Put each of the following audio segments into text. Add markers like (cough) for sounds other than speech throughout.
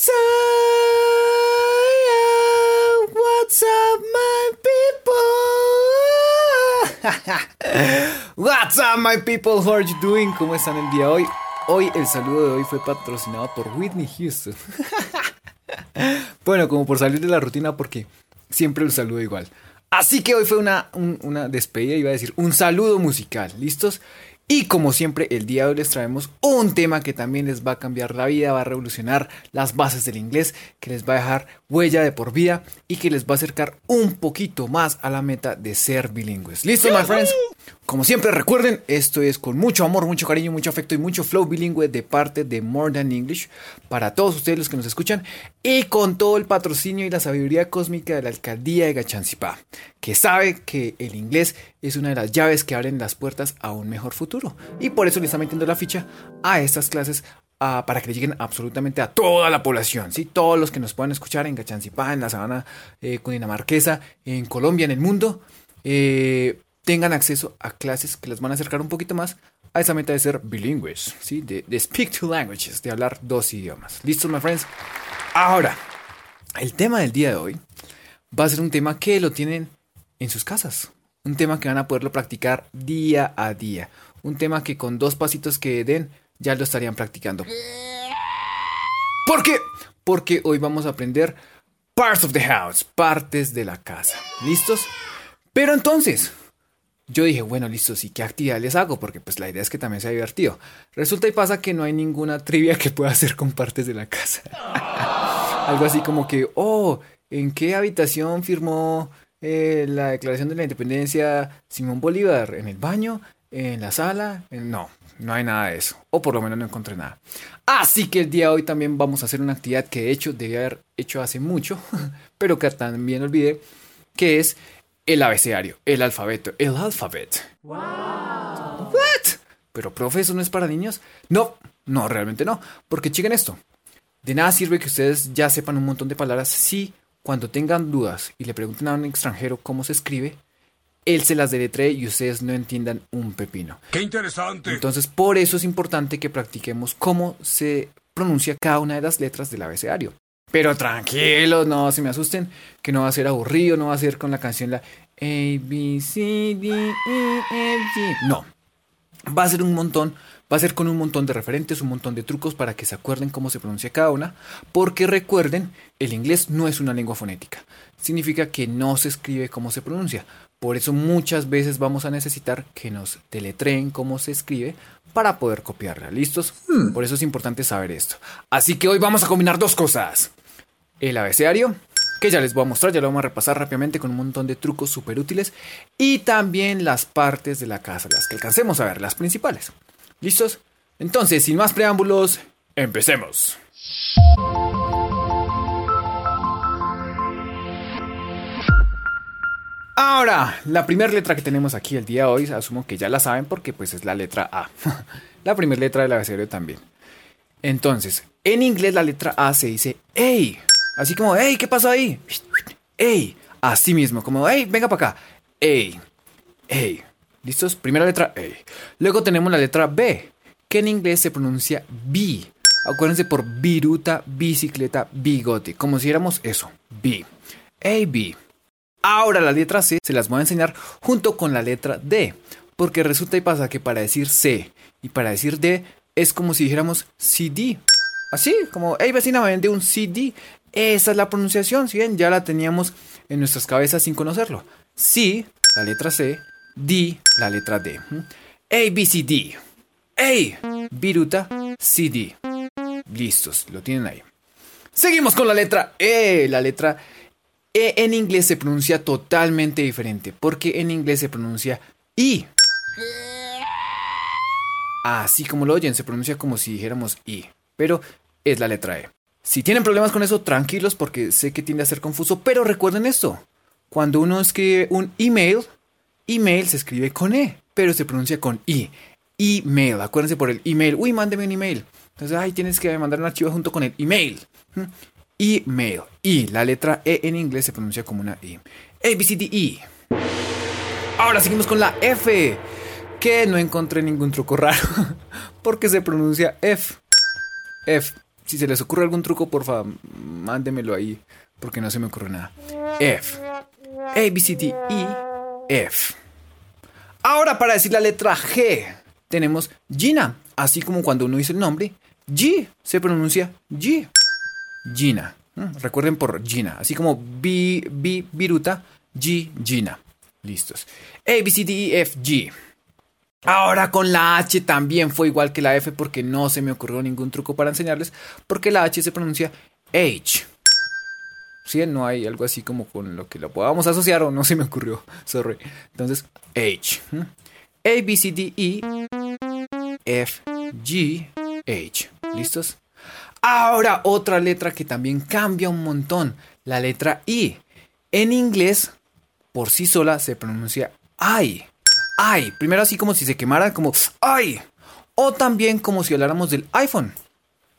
What's up? My people? (laughs) What's up, my people? How are you doing? ¿Cómo están el día de hoy? Hoy el saludo de hoy fue patrocinado por Whitney Houston. (laughs) bueno, como por salir de la rutina porque siempre el saludo igual. Así que hoy fue una, una despedida, iba a decir, un saludo musical. ¿Listos? Y como siempre, el día de hoy les traemos un tema que también les va a cambiar la vida, va a revolucionar las bases del inglés, que les va a dejar huella de por vida y que les va a acercar un poquito más a la meta de ser bilingües. ¿Listo, my friends? Como siempre, recuerden, esto es con mucho amor, mucho cariño, mucho afecto y mucho flow bilingüe de parte de More Than English para todos ustedes los que nos escuchan y con todo el patrocinio y la sabiduría cósmica de la alcaldía de Gachancipá, que sabe que el inglés es una de las llaves que abren las puertas a un mejor futuro. Y por eso le está metiendo la ficha a estas clases para que lleguen absolutamente a toda la población, ¿sí? Todos los que nos puedan escuchar en Gachancipá, en la sabana eh, cundinamarquesa, en Colombia, en el mundo. Eh, tengan acceso a clases que les van a acercar un poquito más a esa meta de ser bilingües, ¿sí? De, speak two languages, de hablar dos idiomas. ¿Listos, my friends? Ahora, el tema del día de hoy va a ser un tema que lo tienen en sus casas. Un tema que van a poderlo practicar día a día. Un tema que con dos pasitos que den ya lo estarían practicando. ¿Por qué? Porque hoy vamos a aprender parts of the house, partes de la casa. ¿Listos? Pero entonces, yo dije, bueno, listo, sí, ¿qué actividad les hago? Porque pues la idea es que también sea divertido. Resulta y pasa que no hay ninguna trivia que pueda hacer con partes de la casa. (laughs) Algo así como que, oh, ¿en qué habitación firmó eh, la Declaración de la Independencia Simón Bolívar? ¿En el baño? ¿En la sala? No, no hay nada de eso. O por lo menos no encontré nada. Así que el día de hoy también vamos a hacer una actividad que de hecho debí haber hecho hace mucho, (laughs) pero que también olvidé, que es el abecedario, el alfabeto, el alfabet. Wow. What? Pero profe, eso no es para niños. No, no, realmente no, porque chequen esto. De nada sirve que ustedes ya sepan un montón de palabras si cuando tengan dudas y le pregunten a un extranjero cómo se escribe, él se las deletree y ustedes no entiendan un pepino. ¡Qué interesante! Entonces, por eso es importante que practiquemos cómo se pronuncia cada una de las letras del abecedario. Pero tranquilos, no se me asusten, que no va a ser aburrido, no va a ser con la canción la A, B, C, D, E, F, G. No, va a ser un montón, va a ser con un montón de referentes, un montón de trucos para que se acuerden cómo se pronuncia cada una, porque recuerden, el inglés no es una lengua fonética, significa que no se escribe cómo se pronuncia. Por eso muchas veces vamos a necesitar que nos deletreen cómo se escribe para poder copiarla. ¿Listos? Hmm. Por eso es importante saber esto. Así que hoy vamos a combinar dos cosas el abecedario, que ya les voy a mostrar, ya lo vamos a repasar rápidamente con un montón de trucos súper útiles, y también las partes de la casa, las que alcancemos a ver, las principales. ¿Listos? Entonces, sin más preámbulos, empecemos. Ahora, la primera letra que tenemos aquí el día de hoy, asumo que ya la saben porque pues es la letra A. (laughs) la primera letra del abecedario también. Entonces, en inglés la letra A se dice A. Así como, hey, ¿qué pasó ahí? Hey, así mismo, como, hey, venga para acá. Hey, hey. ¿Listos? Primera letra A. Luego tenemos la letra B, que en inglés se pronuncia B. Acuérdense por viruta, bicicleta, bigote, como si éramos eso, B. A, B. Ahora la letra C se las voy a enseñar junto con la letra D, porque resulta y pasa que para decir C y para decir D es como si dijéramos CD. Así, como, hey vecina, me vende un CD. Esa es la pronunciación, si bien ya la teníamos en nuestras cabezas sin conocerlo. C, la letra C, D, la letra D. A, B, C, D. A, viruta, C, D. Listos, lo tienen ahí. Seguimos con la letra E. La letra E en inglés se pronuncia totalmente diferente, porque en inglés se pronuncia I. Así como lo oyen, se pronuncia como si dijéramos I, pero es la letra E. Si tienen problemas con eso, tranquilos porque sé que tiende a ser confuso, pero recuerden esto. Cuando uno escribe un email, email se escribe con E, pero se pronuncia con I. Email, acuérdense por el email. Uy, mándeme un email. Entonces, ahí tienes que mandar un archivo junto con el email. ¿Mm? Email. Y la letra E en inglés se pronuncia como una I. A, B, C, D, E. Ahora seguimos con la F, que no encontré ningún truco raro, (laughs) porque se pronuncia F. F Si se les ocurre algún truco, por favor, mándemelo ahí, porque no se me ocurre nada. F. A, B, C, D, E, F. Ahora para decir la letra G, tenemos Gina. Así como cuando uno dice el nombre, G se pronuncia G. Gina. Recuerden por Gina. Así como B, B, Viruta, G, Gina. Listos. A, B, C, D, E, F, G. Ahora con la H también fue igual que la F porque no se me ocurrió ningún truco para enseñarles, porque la H se pronuncia H. ¿Sí? No hay algo así como con lo que lo podamos asociar o no se me ocurrió. (laughs) Sorry. Entonces, H. A, B, C, D, E, F, G, H. ¿Listos? Ahora otra letra que también cambia un montón. La letra I. En inglés, por sí sola se pronuncia I ay. Primero así como si se quemara, como ay. O también como si habláramos del iPhone.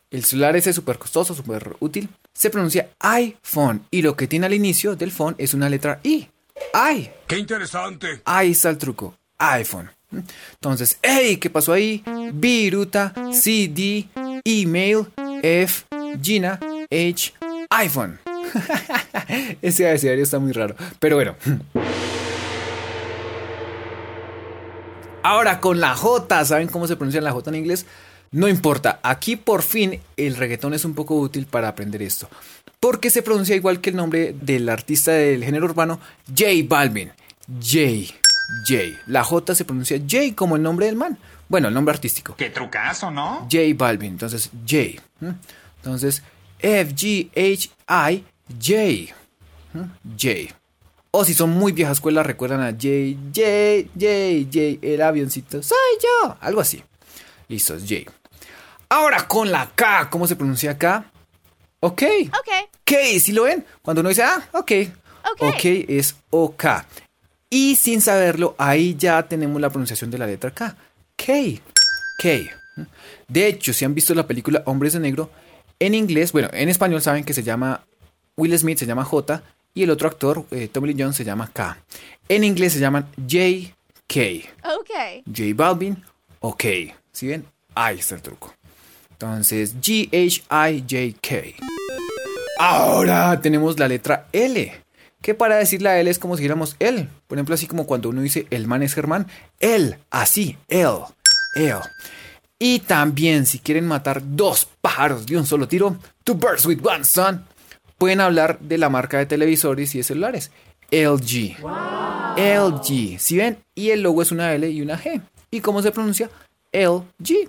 El celular ese súper costoso, súper útil, se pronuncia iPhone. Y lo que tiene al inicio del phone es una letra I. ¡Ay! ¡Qué interesante! Ahí está el truco. iPhone. Entonces, hey, ¿qué pasó ahí? Viruta, CD, email, F, Gina, H, iPhone. (laughs) Ese abecedario está muy raro. Pero bueno. Ahora con la J, ¿saben cómo se pronuncia la J en inglés? No importa, aquí por fin el reggaetón es un poco útil para aprender esto. Porque se pronuncia igual que el nombre del artista del género urbano, J Balvin. J, J. La J se pronuncia J como el nombre del man. Bueno, el nombre artístico. Qué trucazo, ¿no? J Balvin, entonces J. Entonces F, G, H, I, J. J. O si son muy vieja escuela, recuerdan a J, J, J, J, el avioncito, soy yo. Algo así. Listo, es J. Ahora con la K, ¿cómo se pronuncia K? Ok. Ok. K, ¿sí lo ven? Cuando uno dice, ah, ok. Ok. Ok es OK. Y sin saberlo, ahí ya tenemos la pronunciación de la letra K. K. K. De hecho, si han visto la película Hombres de Negro, en inglés, bueno, en español saben que se llama Will Smith, se llama J, y el otro actor, eh, Tommy Lee Jones, se llama K. En inglés se llaman J.K. Ok. J Balvin, OK. ¿Sí ven? Ahí está el truco. Entonces, G-H-I-J-K. Ahora tenemos la letra L. Que para decir la L es como si dijéramos él. Por ejemplo, así como cuando uno dice el man es Germán. Él, así, él, él. Y también, si quieren matar dos pájaros de un solo tiro, two birds with one stone, pueden hablar de la marca de televisores y de celulares. LG. LG. ¿Sí ven? Y el logo es una L y una G. ¿Y cómo se pronuncia? LG.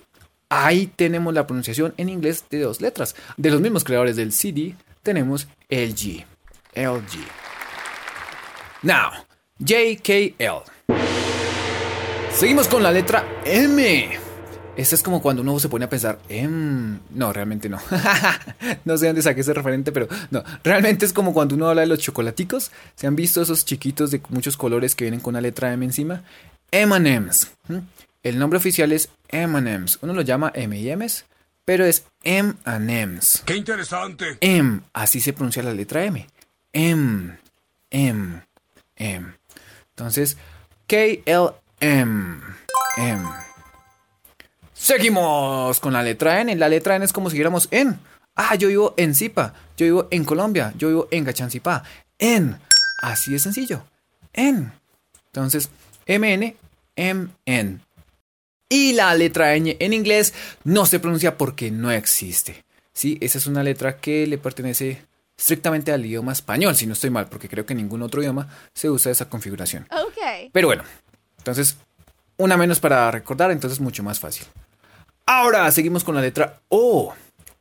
Ahí tenemos la pronunciación en inglés de dos letras. De los mismos creadores del CD, tenemos LG. LG. Now, JKL. Seguimos con la letra M. Esta es como cuando uno se pone a pensar, em, no, realmente no. (laughs) no sé dónde saqué ese referente, pero no. Realmente es como cuando uno habla de los chocolaticos. ¿Se han visto esos chiquitos de muchos colores que vienen con la letra M encima? M&M's. El nombre oficial es M&M's. Uno lo llama M&M's, pero es M&M's. ¡Qué interesante! M, así se pronuncia la letra M. M, M, M. Entonces, K-L-M, M. Seguimos con la letra N. La letra N es como si dijéramos en. Ah, yo vivo en Zipa. Yo vivo en Colombia. Yo vivo en Gachancipá. En. Así de sencillo. En. Entonces, MN, MN. Y la letra N en inglés no se pronuncia porque no existe. Sí, esa es una letra que le pertenece estrictamente al idioma español, si no estoy mal, porque creo que en ningún otro idioma se usa esa configuración. Ok. Pero bueno, entonces, una menos para recordar, entonces mucho más fácil. Ahora seguimos con la letra O.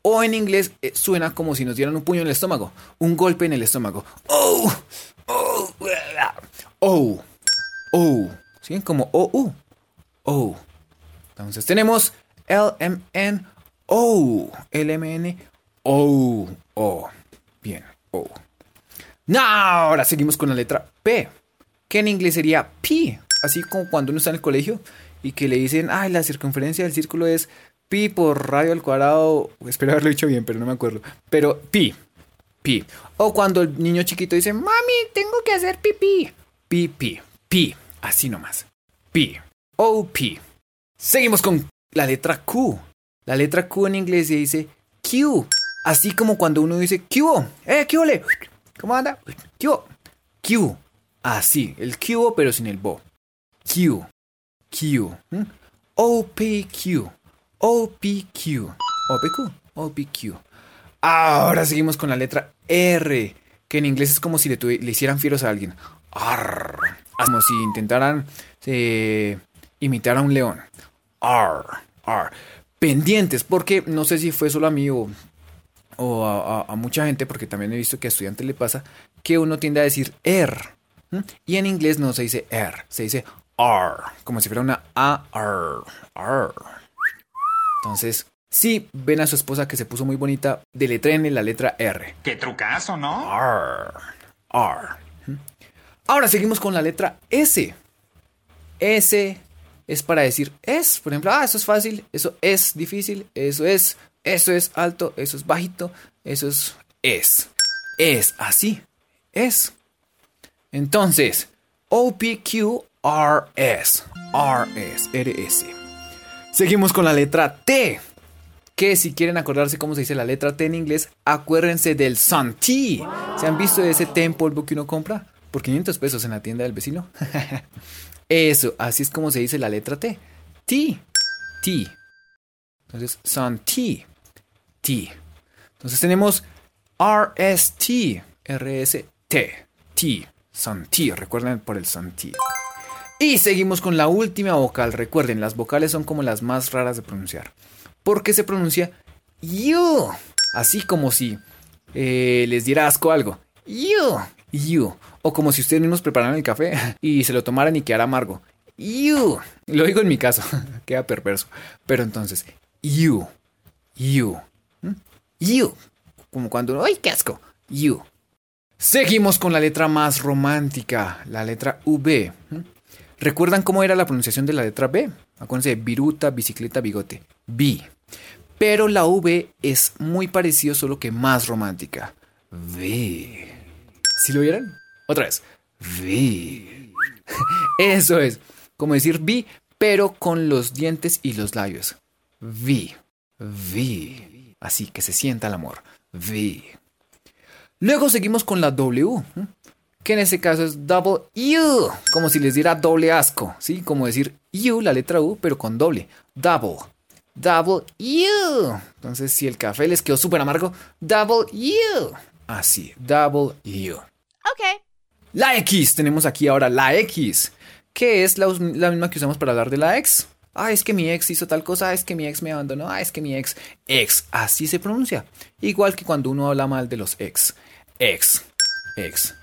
O en inglés eh, suena como si nos dieran un puño en el estómago, un golpe en el estómago. Oh, oh, oh, oh. ¿Sí? Como O, U. O. Entonces tenemos L, M, N, O. L, M, N, O. O. Bien, O. Ahora seguimos con la letra P, que en inglés sería P. Así como cuando uno está en el colegio y que le dicen, ay, la circunferencia del círculo es pi por radio al cuadrado. Espero haberlo dicho bien, pero no me acuerdo. Pero pi, pi. O cuando el niño chiquito dice, mami, tengo que hacer pipí. Pi, pi, pi. Así nomás. Pi. O, pi. Seguimos con la letra Q. La letra Q en inglés se dice Q. Así como cuando uno dice Q. Eh, Q, le. ¿Cómo anda? Q. Q. Así, el Q, pero sin el bo. Q. Q. ¿Mm? OPQ. OPQ. OPQ. OPQ. Ahora seguimos con la letra R, que en inglés es como si le, le hicieran fieros a alguien. Arr. Como si intentaran eh, imitar a un león. Arr. Arr. Pendientes, porque no sé si fue solo a mí o, a, mucha gente, porque también he visto que a estudiantes le pasa, que uno tiende a decir R. Y en inglés no se dice R, se dice R, como si fuera una A, R, R. Entonces, si ven a su esposa que se puso muy bonita, deletréenle la letra R. Qué trucazo, ¿no? R, R. Ahora seguimos con la letra S. S es para decir es. Por ejemplo, ah, eso es fácil, eso es difícil, eso es, eso es alto, eso es bajito, eso es es. Es así, es. Entonces, OPQRS, RS, RS. Seguimos con la letra T. Que si quieren acordarse cómo se dice la letra T en inglés, acuérdense del Sun Tea. ¿Se han visto ese té en polvo que uno compra? Por 500 pesos en la tienda del vecino. (laughs) Eso, así es como se dice la letra T. T. T. Entonces, Sun T. Entonces tenemos RST. RST. T. Sun T. Recuerden por el Sun T. Y seguimos con la última vocal. Recuerden, las vocales son como las más raras de pronunciar. Porque se pronuncia you. Así como si eh, les diera asco algo. You. You. O como si ustedes mismos prepararan el café (laughs) y se lo tomaran y quedara amargo. You. Lo digo en mi caso. (laughs) Queda perverso. Pero entonces, you. You. ¿Mm? You. Como cuando, ¡ay, qué asco! You. Seguimos con la letra más romántica, la letra V. ¿Recuerdan cómo era la pronunciación de la letra B? Acuérdense, viruta, bicicleta, bigote. B. Pero la V es muy parecido, solo que más romántica. V. ¿Sí lo vieron? Otra vez. V. (laughs) Eso es. Como decir V, pero con los dientes y los labios. V. V. Así que se sienta el amor. V. Luego seguimos con la W, que en este caso es double U, como si les diera doble asco, ¿sí? Como decir U, la letra U, pero con doble. Double. Double U. Entonces, si el café les quedó súper amargo, double U. Así, double U. Ok. La X, tenemos aquí ahora la X, que es la, la, misma que usamos para hablar de la ex. Ah, es que mi ex hizo tal cosa, es que mi ex me abandonó, ah, es que mi ex. Ex, así se pronuncia. Igual que cuando uno habla mal de los ex. Ex, ex.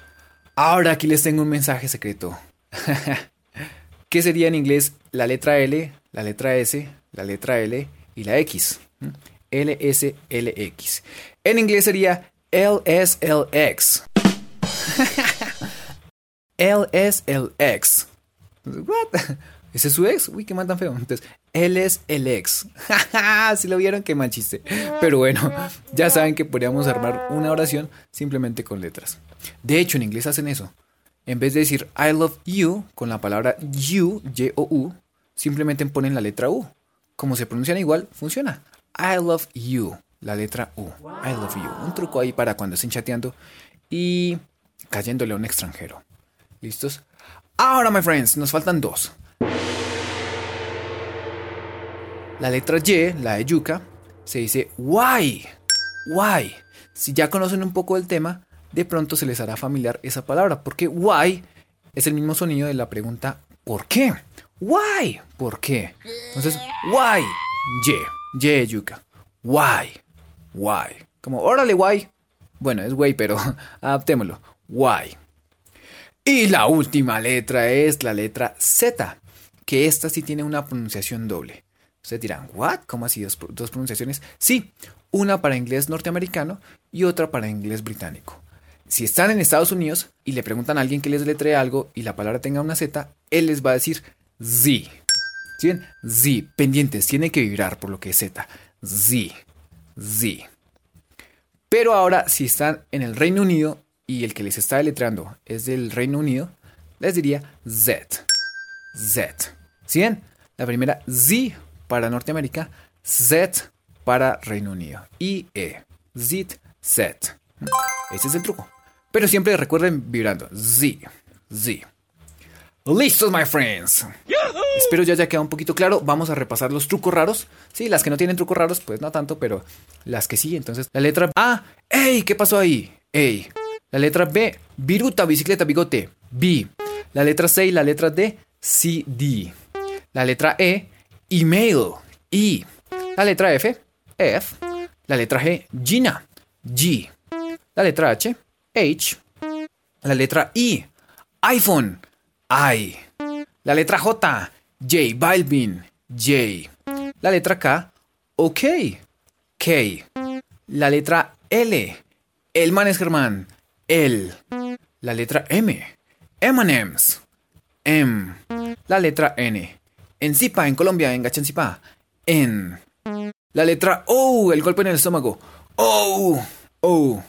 Ahora aquí les tengo un mensaje secreto. (laughs) ¿Qué sería en inglés la letra L, la letra S, la letra L y la X? L, S, L, X. En inglés sería LSLX. LSLX. (laughs) ¿What? ¿Ese es su ex? Uy, qué mal tan feo. Entonces, él es el ex. (laughs) si lo vieron, qué mal chiste. Pero bueno, ya saben que podríamos armar una oración simplemente con letras. De hecho, en inglés hacen eso. En vez de decir I love you con la palabra you, Y-O-U, simplemente ponen la letra U. Como se pronuncian igual, funciona. I love you, la letra U. I love you. Un truco ahí para cuando estén chateando y cayéndole a un extranjero. ¿Listos? Ahora, my friends, nos faltan dos. La letra Y, la de yuca, se dice why. Why. Si ya conocen un poco del tema, de pronto se les hará familiar esa palabra, porque why es el mismo sonido de la pregunta ¿por qué? Why. ¿Por qué? Entonces, why. Y, Y yuca. Why. Why. Como, órale, why. Bueno, es güey, pero (laughs) adaptémoslo. Why. Y la última letra es la letra Z, que esta sí tiene una pronunciación doble. Ustedes dirán, ¿what? ¿Cómo así dos, dos pronunciaciones? Sí, una para inglés norteamericano y otra para inglés británico. Si están en Estados Unidos y le preguntan a alguien que les letree algo y la palabra tenga una Z, él les va a decir Z. ¿Sí ven? Z, pendientes, tiene que vibrar por lo que es Z. Z, Z. Pero ahora, si están en el Reino Unido y el que les está deletreando es del Reino Unido, les diría Z. Z. ¿Sí ven? La primera Z para Norteamérica, Z para Reino Unido. IE. Zit, set. Ese es el truco. Pero siempre recuerden vibrando. Z. Z. Listos, my friends. Espero ya haya quedado un poquito claro. Vamos a repasar los trucos raros. Sí, las que no tienen trucos raros, pues no tanto, pero las que sí. Entonces, la letra A. ¡Ey! ¿Qué pasó ahí? ¡Ey! La letra B. Viruta, bicicleta, bigote. B. La letra C y la letra D. CD. La letra E. Email. E. La letra F. F. La letra G. Gina. G. La letra H. H. La letra I. iPhone. I. La letra J. J. Balvin. J. La letra K. OK. K. La letra L. Elman Germán. L. La letra M. M&M's. M. La letra N. En Zipa, en Colombia, en Gachancipa. N. La letra O, el golpe en el estómago. O. O.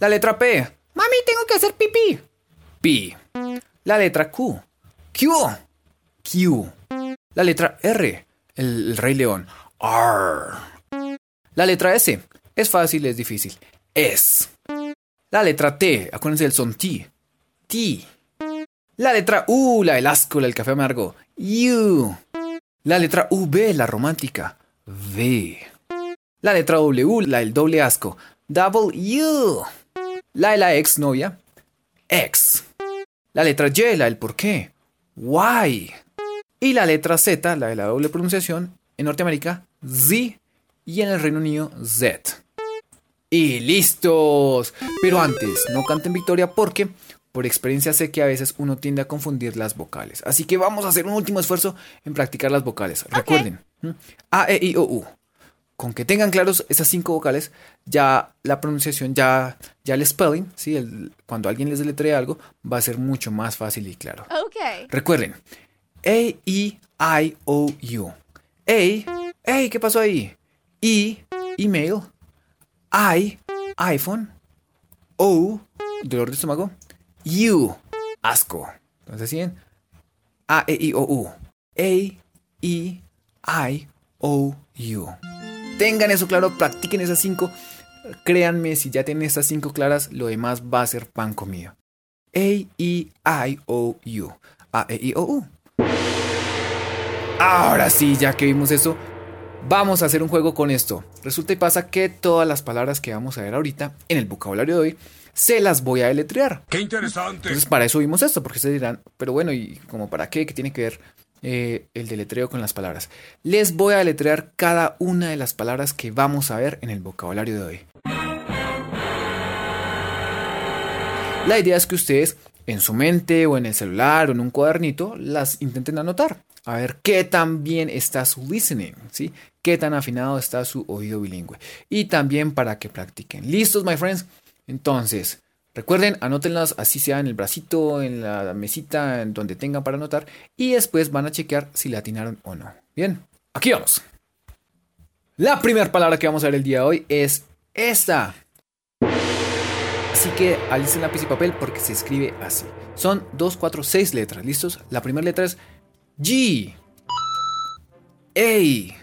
La letra P. Mami, tengo que hacer pipí. P. La letra Q. Q. Q. La letra R. El, Rey León. R. La letra S. Es fácil, es difícil. S. La letra T. Acuérdense del son T. T. La letra U, la del asco, la del café amargo. U. La letra V, la romántica. V. La letra W, la del doble asco. U. La de la ex novia. X. La letra Y, la del por qué. Y. Y la letra Z, la de la doble pronunciación. En Norteamérica, Z. Y en el Reino Unido, Z. Y listos. Pero antes, no canten victoria porque por experiencia sé que a veces uno tiende a confundir las vocales. Así que vamos a hacer un último esfuerzo en practicar las vocales. Recuerden, A, E, I, O, U. Con que tengan claros esas cinco vocales, ya la pronunciación, ya, ya el spelling, ¿sí? cuando alguien les deletrea algo, va a ser mucho más fácil y claro. Okay. Recuerden, A, E, I, O, U. A, hey, ¿qué pasó ahí? E, email. I, iPhone. O, dolor de estómago. U, asco. Entonces, ¿sí? A, E, I, O, U. A, E, I, O, U. Tengan eso claro, practiquen esas cinco. Créanme, si ya tienen estas cinco claras, lo demás va a ser pan comido. A, E, I, O, U. A, E, I, O, U. Ahora sí, ya que vimos eso, vamos a hacer un juego con esto. Resulta y pasa que todas las palabras que vamos a ver ahorita en el vocabulario de hoy se las voy a deletrear. ¡Qué interesante! Entonces para eso vimos esto, porque se dirán, pero bueno, ¿y como para qué? ¿Qué tiene que ver eh, el deletreo con las palabras? Les voy a deletrear cada una de las palabras que vamos a ver en el vocabulario de hoy. La idea es que ustedes en su mente o en el celular o en un cuadernito las intenten anotar. A ver qué tan bien está su listening, ¿sí? Qué tan afinado está su oído bilingüe. Y también para que practiquen. ¿Listos, my friends? Entonces, recuerden, anótenlas así sea en el bracito, en la mesita, en donde tengan para anotar. Y después van a chequear si la atinaron o no. Bien, aquí vamos. La primera palabra que vamos a ver el día de hoy es esta. Así que alicen lápiz y papel porque se escribe así. Son 2, 4, 6 letras. ¿Listos? La primera letra es G. A.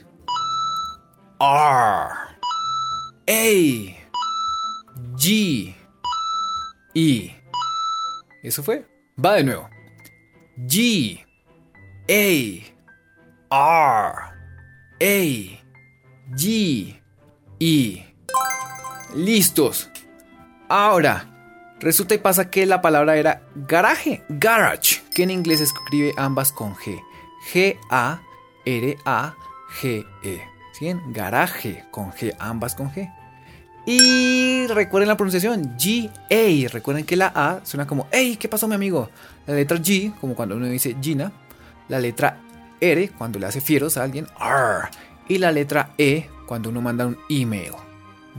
R. A. G. E. Eso fue. Va de nuevo. G. A. R. A. G. E. Listos. Ahora, resulta y pasa que la palabra era garaje, garage, que en inglés escribe ambas con G. G-A-R-A-G-E. ¿Sí? Garaje con G, ambas con G. Y recuerden la pronunciación, G-A. Recuerden que la A suena como, hey, ¿qué pasó mi amigo? La letra G, como cuando uno dice Gina. La letra R, cuando le hace fieros a alguien, R. Y la letra E, cuando uno manda un email,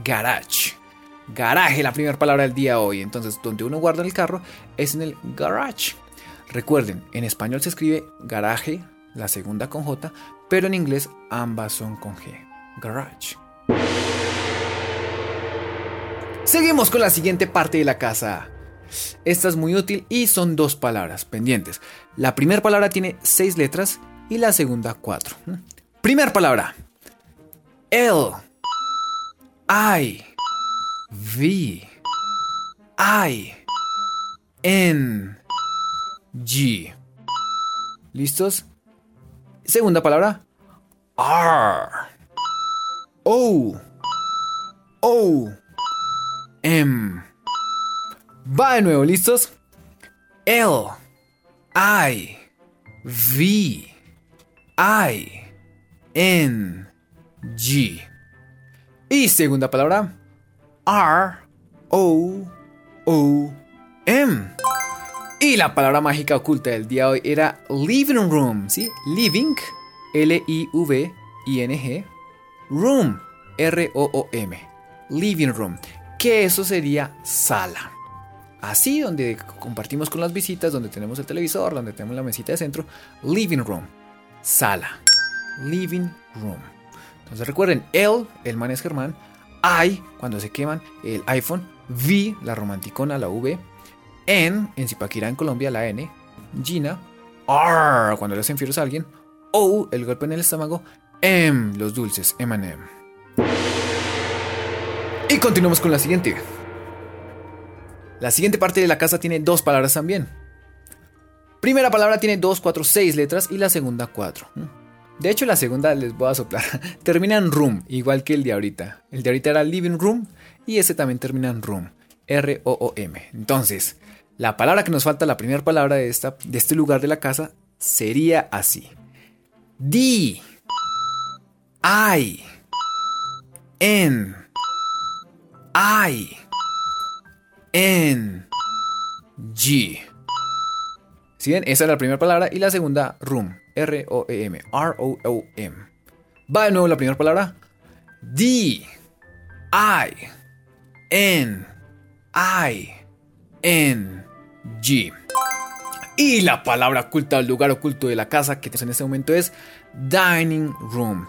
garage. Garaje, la primera palabra del día hoy. Entonces, donde uno guarda el carro es en el garage. Recuerden, en español se escribe garaje, la segunda con J, pero en inglés ambas son con G. Garage. Seguimos con la siguiente parte de la casa. Esta es muy útil y son dos palabras pendientes. La primera palabra tiene seis letras y la segunda cuatro. Primera palabra. El. I V I N G. ¿Listos? Segunda palabra. R O O M. Va de nuevo, ¿listos? L I V I N G. Y segunda palabra. R O O M. Y la palabra mágica oculta del día de hoy era living room, ¿sí? Living, L-I-V-I-N-G, room, R-O-O-M, living room, que eso sería sala. Así, donde compartimos con las visitas, donde tenemos el televisor, donde tenemos la mesita de centro, living room, sala, living room. Entonces recuerden, el, el man es Germán, I, cuando se queman, el iPhone, V, la romanticona, la V, N, en Zipaquirá, en Colombia, la N, Gina, R, cuando le hacen fieros a alguien, O, el golpe en el estómago, M, los dulces, M&M. Y continuamos con la siguiente. La siguiente parte de la casa tiene dos palabras también. Primera palabra tiene dos, cuatro, seis letras y la segunda cuatro. De hecho, la segunda les voy a soplar. (laughs) termina en room, igual que el de ahorita. El de ahorita era living room y ese también termina en room. R-O-O-M. Entonces, la palabra que nos falta, la primera palabra de, esta, de este lugar de la casa, sería así. D. I. N. I. N. G. ¿Sí ven? Esa es la primera palabra y la segunda, room. R-O-E-M. R-O-O-M. Va de nuevo la primera palabra. D. I. N. I. N. G. Y la palabra oculta, el lugar oculto de la casa que en este momento es dining room.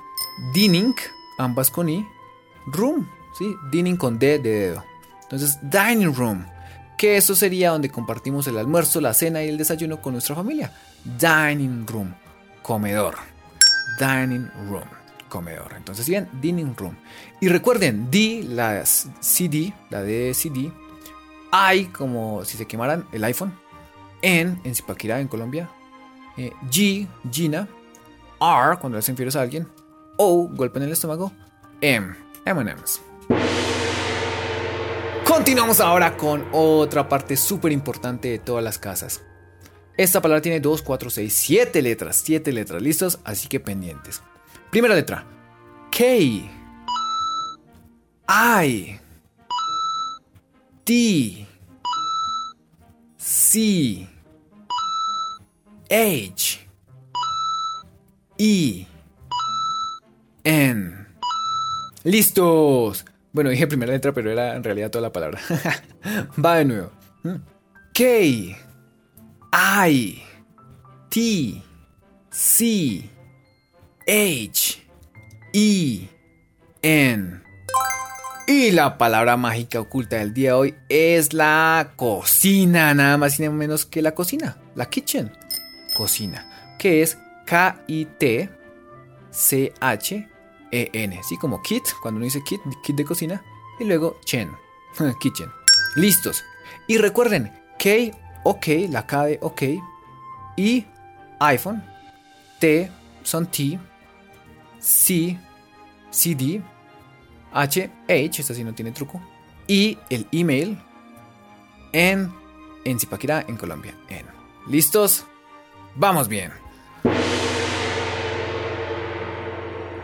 Dining, ambas con I. Room, ¿sí? Dining con D de dedo. Entonces, dining room. Que eso sería donde compartimos el almuerzo, la cena y el desayuno con nuestra familia. Dining room. Comedor. Dining room. Comedor. Entonces, bien, dining room. Y recuerden, D, la CD, la de CD. I, como si se quemaran el iPhone. N, en Zipaquirá, en Colombia. Eh, G, Gina. R, cuando le hacen fieros a alguien. O, golpe en el estómago. M, M&M's. Continuamos ahora con otra parte súper importante de todas las casas. Esta palabra tiene 2, 4, 6, 7 letras. 7 letras, ¿listos? Así que pendientes. Primera letra. K. I. T. C. H. E. N. ¡Listos! Bueno, dije primera letra, pero era en realidad toda la palabra. (laughs) Va de nuevo. K. I. T. C. H. E. N. Y la palabra mágica oculta del día de hoy es la cocina, nada más y nada menos que la cocina, la kitchen. Cocina, que es K-I-T-C-H-E-N, ¿sí? Como kit, cuando uno dice kit, kit de cocina, y luego chen, (laughs) kitchen. Listos. Y recuerden, K, OK, la K de OK, y iPhone, T son T, C, CD, H, H, esta sí no tiene truco, y el email en, en Zipaquirá, en Colombia. En. ¿Listos? Vamos bien.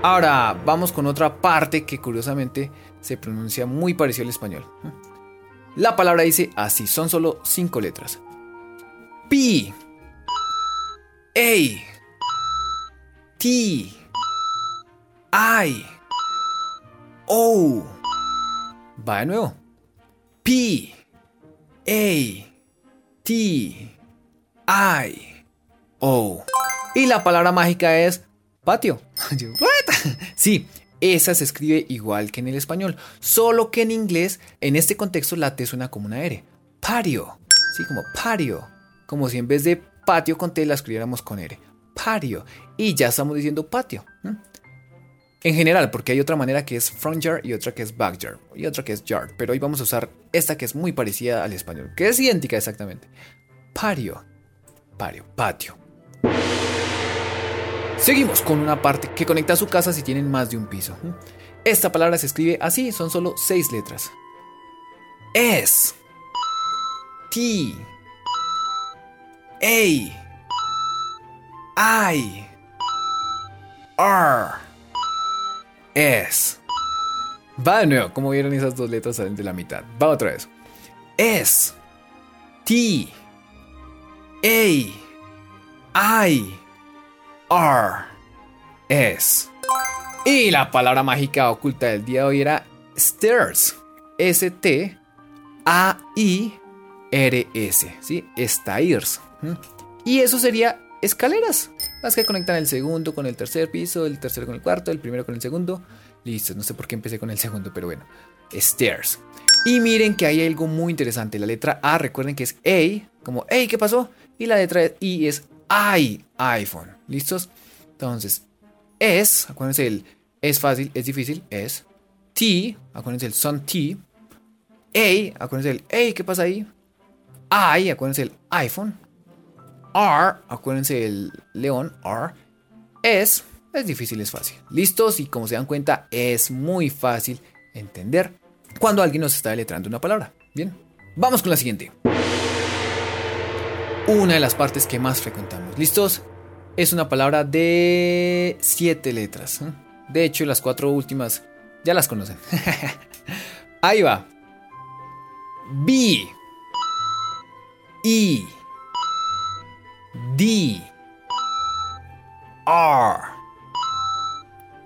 Ahora vamos con otra parte que curiosamente se pronuncia muy parecido al español. La palabra dice así, son solo cinco letras. P A T I O Va de nuevo. P A T I O Y la palabra mágica es patio. (laughs) (laughs) sí, esa se escribe igual que en el español, solo que en inglés, en este contexto, la T suena como una R. Patio. Sí, como patio. Como si en vez de patio con T la escribiéramos con R. Patio. Y ya estamos diciendo patio. En general, porque hay otra manera que es front yard y otra que es back yard y otra que es yard. Pero hoy vamos a usar esta que es muy parecida al español, que es idéntica exactamente. Patio. Patio. Patio. Seguimos con una parte que conecta a su casa si tienen más de un piso. Esta palabra se escribe así, son solo seis letras. S. T. A. I. R. S. Va de nuevo, como vieron esas dos letras salen de la mitad. Va otra vez. S. T. A. I. R. S. Y la palabra mágica oculta del día de hoy era stairs. S-T. A-I-R-S. ¿Sí? Stairs. Y eso sería escaleras. Las que conectan el segundo con el tercer piso, el tercero con el cuarto, el primero con el segundo. Listo, no sé por qué empecé con el segundo, pero bueno. Stairs. Y miren que hay algo muy interesante. La letra A, recuerden que es A, como hey, ¿qué pasó? Y la letra I es I, iPhone. ¿Listos? Entonces, es, acuérdense el es fácil, es difícil, es. T, acuérdense el son T. A, acuérdense el hey, ¿qué pasa ahí? I, acuérdense el iPhone. R, acuérdense el león, R. Es, es difícil, es fácil. ¿Listos? Y como se dan cuenta, es muy fácil entender cuando alguien nos está deletrando una palabra. Bien, vamos con la siguiente. Una de las partes que más frecuentamos. ¿Listos? Es una palabra de siete letras. ¿eh? De hecho, las cuatro últimas ya las conocen. (laughs) Ahí va. B. E. D. R.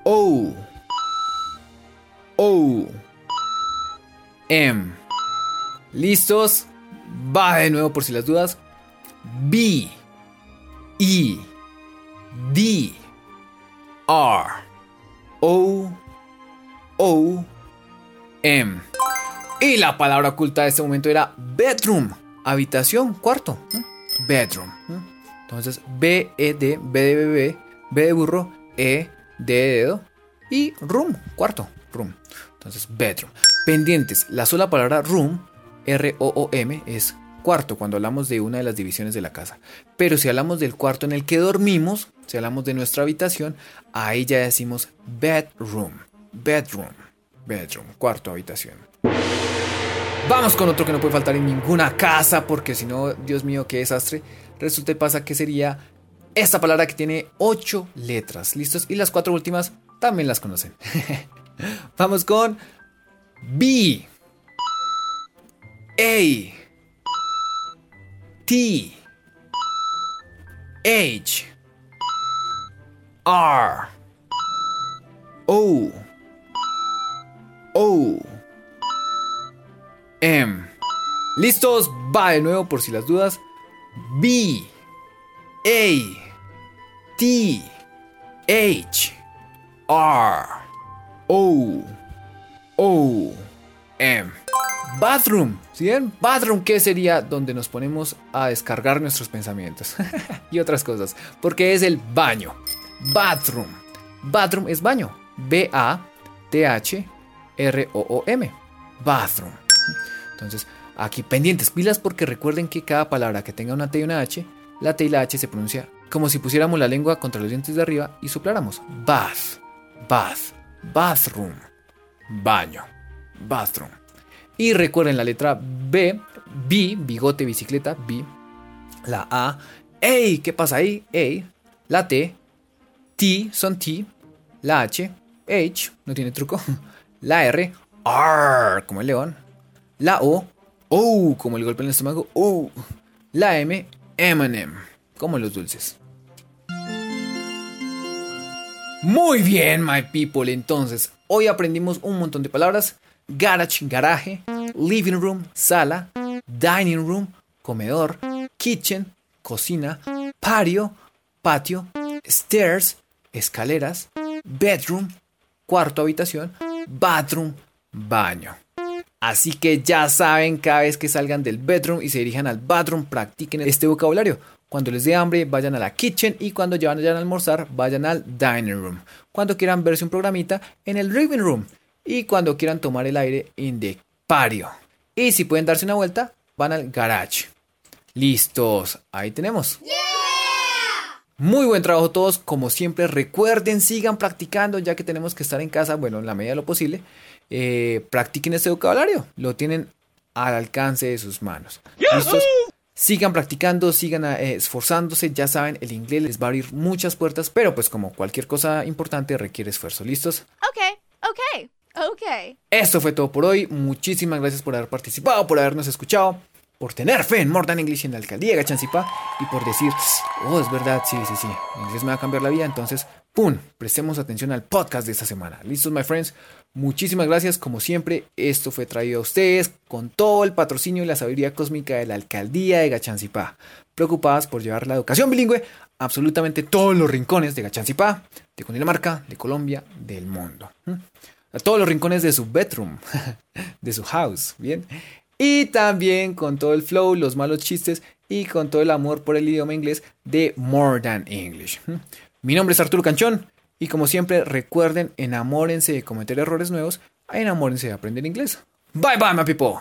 O. O. M. ¿Listos? Va de nuevo por si las dudas. B. E. D. R. O. O. M. Y la palabra oculta de este momento era bedroom. Habitación, cuarto. Bedroom. Entonces, B, E, D, B de bebé, B de burro, E, D de dedo y room, cuarto. Room. Entonces, bedroom. Pendientes. La sola palabra room, R-O-O-M, es cuarto cuando hablamos de una de las divisiones de la casa. Pero si hablamos del cuarto en el que dormimos, si hablamos de nuestra habitación, ahí ya decimos bedroom. Bedroom. Bedroom. Cuarto habitación. Vamos con otro que no puede faltar en ninguna casa, porque si no, Dios mío, qué desastre. Resulta y pasa que sería esta palabra que tiene ocho letras. ¿Listos? Y las cuatro últimas también las conocen. (laughs) Vamos con B. A. T. H. R. O. O. M. ¿Listos? Va de nuevo por si las dudas. B. A. T. H. R. O. O. M. Bathroom. ¿Sí ven? Bathroom, ¿qué sería donde nos ponemos a descargar nuestros pensamientos (laughs) y otras cosas? Porque es el baño. Bathroom. Bathroom es baño. B-A-T-H-R-O-O-M. Bathroom. Entonces, aquí pendientes, pilas porque recuerden que cada palabra que tenga una T y una H, la T y la H se pronuncia como si pusiéramos la lengua contra los dientes de arriba y sopláramos. Bath, bath, bathroom, baño, bathroom. Y recuerden la letra B, B, bigote, bicicleta, B. La A, ey, ¿qué pasa ahí? Ey. La T, T, son T. La H, H, no tiene truco. (laughs) La R, R, como el león. La O, O, como el golpe en el estómago, O. La M, M&M, como los dulces. Muy bien, my people. Entonces, hoy aprendimos un montón de palabras. Garage, garaje, living room, sala, dining room, comedor, kitchen, cocina, patio, patio, stairs, escaleras, bedroom, cuarto habitación, bathroom, baño. Así que ya saben, cada vez que salgan del bedroom y se dirijan al bathroom, practiquen este vocabulario. Cuando les dé hambre, vayan a la kitchen y cuando ya vayan a almorzar, vayan al dining room. Cuando quieran verse un programita, en el living room. Y cuando quieran tomar el aire, en the patio. Y si pueden darse una vuelta, van al garage. Listos, ahí tenemos. Muy buen trabajo todos, como siempre recuerden, sigan practicando ya que tenemos que estar en casa, bueno, en la medida de lo posible. Eh, practiquen este vocabulario, lo tienen al alcance de sus manos. ¿Listos? Sigan practicando, sigan eh, esforzándose, ya saben, el inglés les va a abrir muchas puertas, pero pues como cualquier cosa importante requiere esfuerzo. ¿Listos? Okay, okay, okay. Esto fue todo por hoy, muchísimas gracias por haber participado, por habernos escuchado por tener fe en More Than English en la alcaldía de Gachancipa y por decir, oh, es verdad, sí, sí, sí, inglés me va a cambiar la vida, entonces, ¡pum! Prestemos atención al podcast de esta semana. ¿Listos, my friends? Muchísimas gracias, como siempre, esto fue traído a ustedes con todo el patrocinio y la sabiduría cósmica de la alcaldía de Gachancipá, preocupadas por llevar la educación bilingüe a absolutamente todos los rincones de Gachancipá, de Cundinamarca, de Colombia, del mundo. A todos los rincones de su bedroom, (laughs) de su house, ¿bien? Y también con todo el flow, los malos chistes y con todo el amor por el idioma inglés de More Than English. Mi nombre es Arturo Canchón y como siempre recuerden, enamórense de cometer errores nuevos, enamórense de aprender inglés. Bye bye, my people.